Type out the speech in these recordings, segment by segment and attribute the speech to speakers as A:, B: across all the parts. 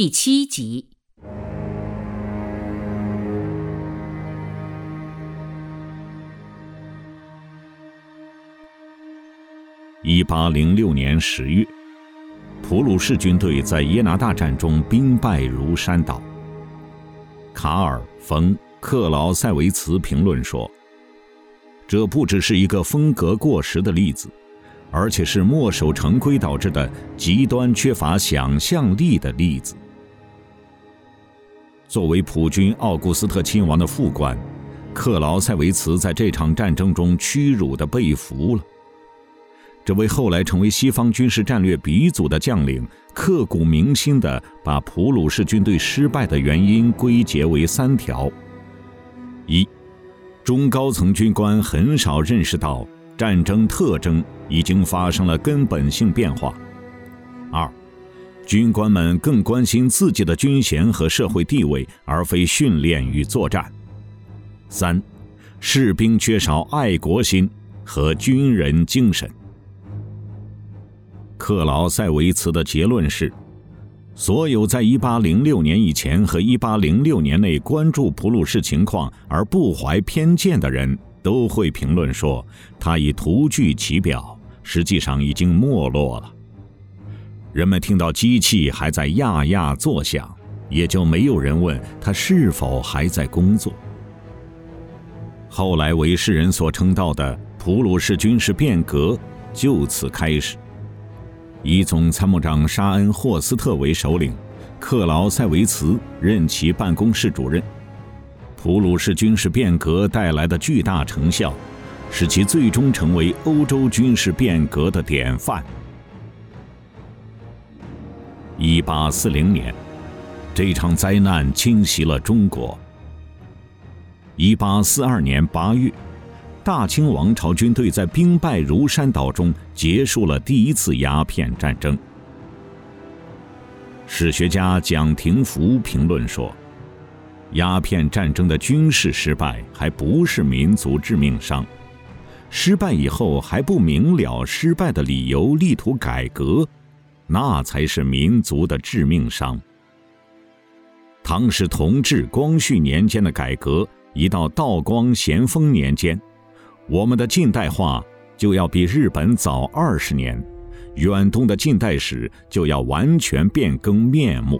A: 第七集。
B: 一八零六年十月，普鲁士军队在耶拿大战中兵败如山倒。卡尔·冯·克劳塞维茨评论说：“这不只是一个风格过时的例子，而且是墨守成规导致的极端缺乏想象力的例子。”作为普军奥古斯特亲王的副官，克劳塞维茨在这场战争中屈辱的被俘了。这位后来成为西方军事战略鼻祖的将领，刻骨铭心地把普鲁士军队失败的原因归结为三条：一，中高层军官很少认识到战争特征已经发生了根本性变化；二，军官们更关心自己的军衔和社会地位，而非训练与作战；三，士兵缺少爱国心和军人精神。克劳塞维茨的结论是：所有在1806年以前和1806年内关注普鲁士情况而不怀偏见的人，都会评论说，他已徒具其表，实际上已经没落了。人们听到机器还在呀呀作响，也就没有人问他是否还在工作。后来为世人所称道的普鲁士军事变革就此开始。以总参谋长沙恩·霍斯特为首领，克劳塞维茨任其办公室主任。普鲁士军事变革带来的巨大成效，使其最终成为欧洲军事变革的典范。一八四零年，这场灾难侵袭了中国。一八四二年八月。大清王朝军队在兵败如山岛中结束了第一次鸦片战争。史学家蒋廷福评论说：“鸦片战争的军事失败还不是民族致命伤，失败以后还不明了失败的理由，力图改革，那才是民族的致命伤。”唐是同治、光绪年间的改革，一到道光、咸丰年间。我们的近代化就要比日本早二十年，远东的近代史就要完全变更面目。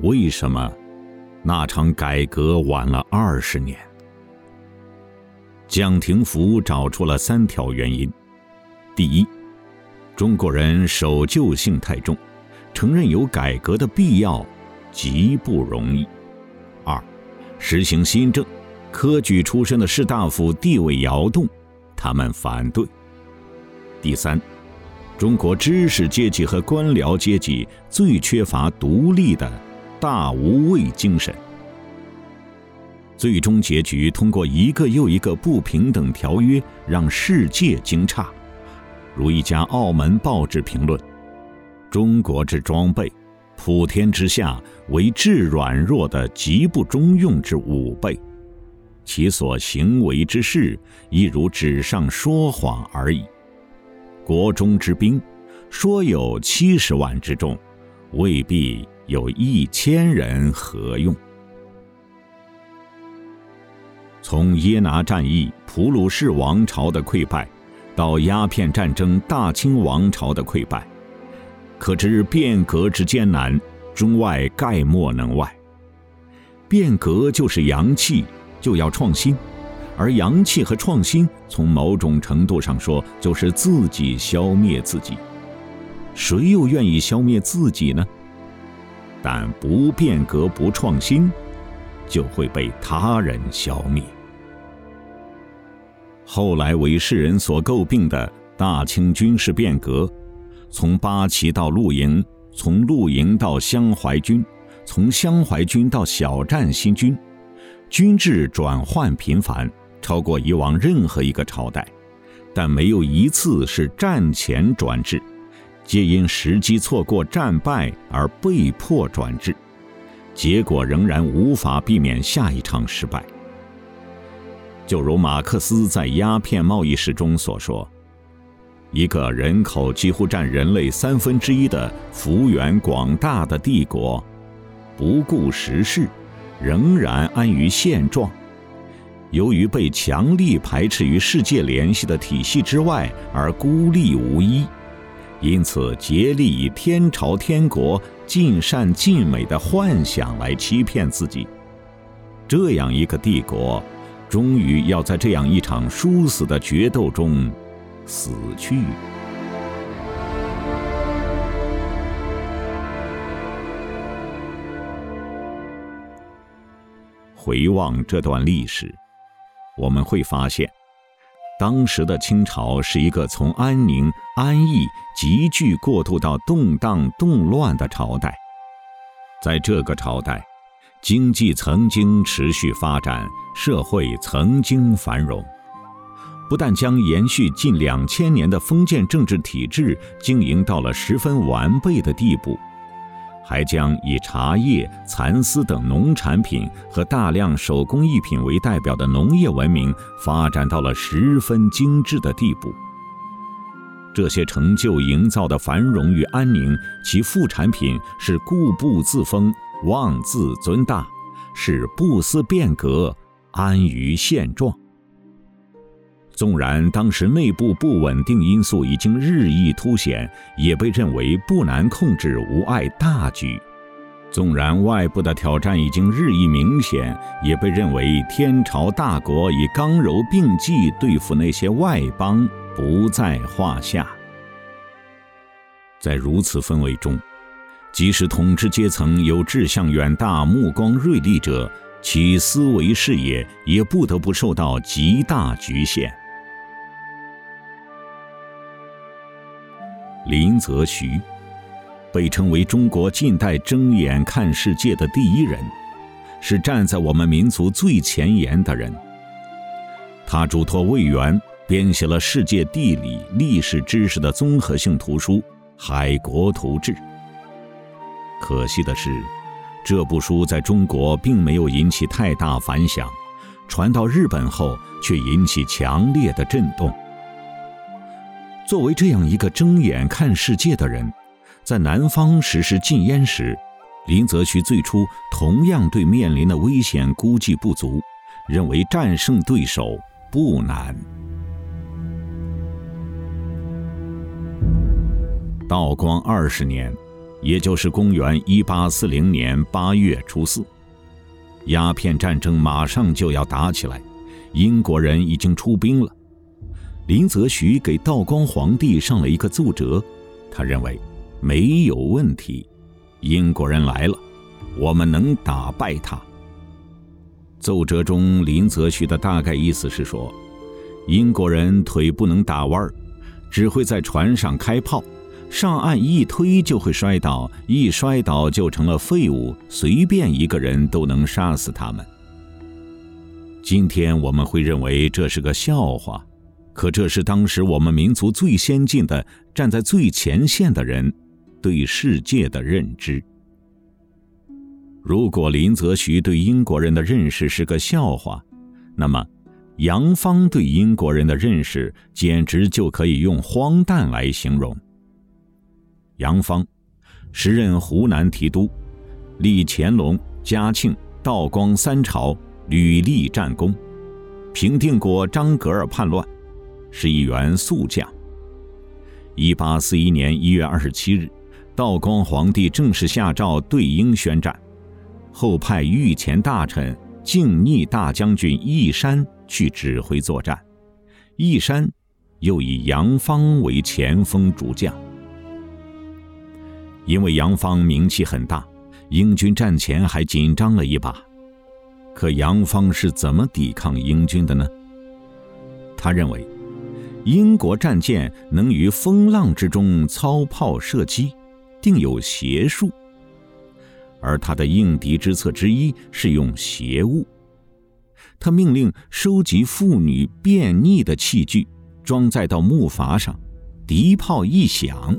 B: 为什么那场改革晚了二十年？蒋廷福找出了三条原因：第一，中国人守旧性太重，承认有改革的必要极不容易；二，实行新政。科举出身的士大夫地位摇动，他们反对。第三，中国知识阶级和官僚阶级最缺乏独立的大无畏精神。最终结局通过一个又一个不平等条约让世界惊诧，如一家澳门报纸评论：“中国之装备，普天之下为至软弱的极不中用之武备。”其所行为之事，亦如纸上说谎而已。国中之兵，说有七十万之众，未必有一千人何用？从耶拿战役普鲁士王朝的溃败，到鸦片战争大清王朝的溃败，可知变革之艰难，中外概莫能外。变革就是阳气。就要创新，而阳气和创新，从某种程度上说，就是自己消灭自己。谁又愿意消灭自己呢？但不变革、不创新，就会被他人消灭。后来为世人所诟病的大清军事变革，从八旗到露营，从露营到湘淮军，从湘淮军到小站新军。军制转换频繁，超过以往任何一个朝代，但没有一次是战前转制，皆因时机错过、战败而被迫转制，结果仍然无法避免下一场失败。就如马克思在鸦片贸易史中所说：“一个人口几乎占人类三分之一的幅员广大的帝国，不顾时势，仍然安于现状。由于被强力排斥于世界联系的体系之外而孤立无依，因此竭力以天朝天国尽善尽美的幻想来欺骗自己。这样一个帝国，终于要在这样一场殊死的决斗中死去。回望这段历史。我们会发现，当时的清朝是一个从安宁、安逸急剧过渡到动荡、动乱的朝代。在这个朝代，经济曾经持续发展，社会曾经繁荣，不但将延续近两千年的封建政治体制经营到了十分完备的地步。还将以茶叶、蚕丝等农产品和大量手工艺品为代表的农业文明发展到了十分精致的地步。这些成就营造的繁荣与安宁，其副产品是固步自封、妄自尊大，是不思变革、安于现状。纵然当时内部不稳定因素已经日益凸显，也被认为不难控制，无碍大局；纵然外部的挑战已经日益明显，也被认为天朝大国以刚柔并济对付那些外邦不在话下。在如此氛围中，即使统治阶层有志向远大、目光锐利者，其思维视野也不得不受到极大局限。林则徐被称为中国近代睁眼看世界的第一人，是站在我们民族最前沿的人。他嘱托魏源编写了世界地理、历史知识的综合性图书《海国图志》。可惜的是，这部书在中国并没有引起太大反响，传到日本后却引起强烈的震动。作为这样一个睁眼看世界的人，在南方实施禁烟时，林则徐最初同样对面临的危险估计不足，认为战胜对手不难。道光二十年，也就是公元一八四零年八月初四，鸦片战争马上就要打起来，英国人已经出兵了。林则徐给道光皇帝上了一个奏折，他认为没有问题，英国人来了，我们能打败他。奏折中，林则徐的大概意思是说，英国人腿不能打弯儿，只会在船上开炮，上岸一推就会摔倒，一摔倒就成了废物，随便一个人都能杀死他们。今天我们会认为这是个笑话。可这是当时我们民族最先进的、站在最前线的人对世界的认知。如果林则徐对英国人的认识是个笑话，那么杨芳对英国人的认识简直就可以用荒诞来形容。杨芳，时任湖南提督，历乾隆、嘉庆、道光三朝，屡立战功，平定过张格尔叛乱。是一员宿将。一八四一年一月二十七日，道光皇帝正式下诏对英宣战，后派御前大臣靖逆大将军义山去指挥作战。义山又以杨芳为前锋主将。因为杨芳名气很大，英军战前还紧张了一把。可杨芳是怎么抵抗英军的呢？他认为。英国战舰能于风浪之中操炮射击，定有邪术。而他的应敌之策之一是用邪物。他命令收集妇女便溺的器具，装载到木筏上，敌炮一响，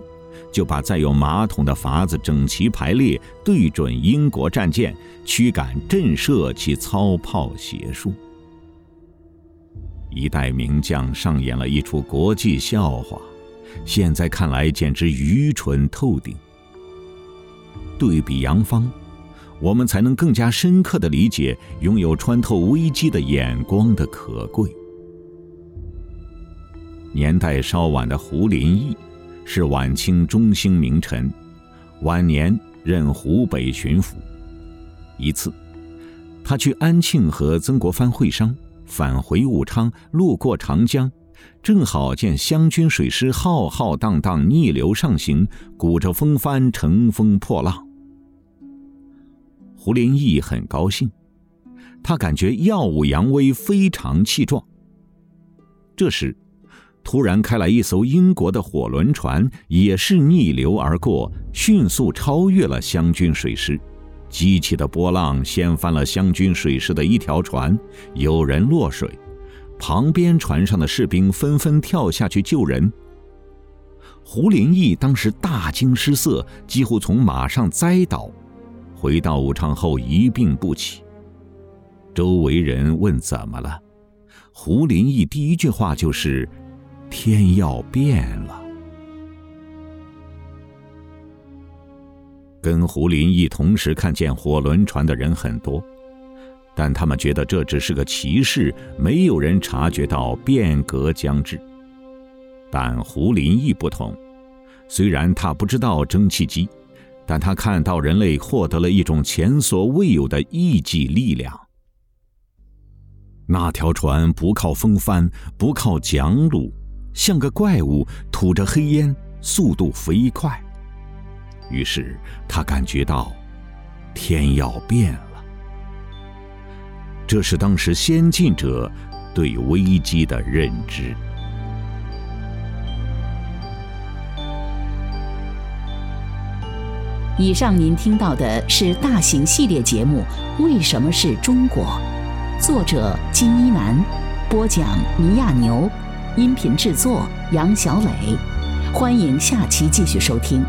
B: 就把载有马桶的筏子整齐排列，对准英国战舰，驱赶震慑其操炮邪术。一代名将上演了一出国际笑话，现在看来简直愚蠢透顶。对比杨芳，我们才能更加深刻的理解拥有穿透危机的眼光的可贵。年代稍晚的胡林翼，是晚清中兴名臣，晚年任湖北巡抚。一次，他去安庆和曾国藩会商，返回武昌，路过长江，正好见湘军水师浩浩荡荡逆流上行，鼓着风帆乘风破浪。胡林翼很高兴，他感觉耀武扬威，非常气壮。这时。突然开来一艘英国的火轮船，也是逆流而过，迅速超越了湘军水师，激起的波浪掀翻了湘军水师的一条船，有人落水，旁边船上的士兵纷纷跳下去救人。胡林翼当时大惊失色，几乎从马上栽倒，回到武昌后一病不起。周围人问怎么了，胡林翼第一句话就是。天要变了。跟胡林翼同时看见火轮船的人很多，但他们觉得这只是个奇事，没有人察觉到变革将至。但胡林翼不同，虽然他不知道蒸汽机，但他看到人类获得了一种前所未有的异己力量。那条船不靠风帆，不靠桨橹。像个怪物，吐着黑烟，速度飞快。于是他感觉到，天要变了。这是当时先进者对危机的认知。
A: 以上您听到的是大型系列节目《为什么是中国》，作者金一南，播讲尼亚牛。音频制作杨小磊，欢迎下期继续收听。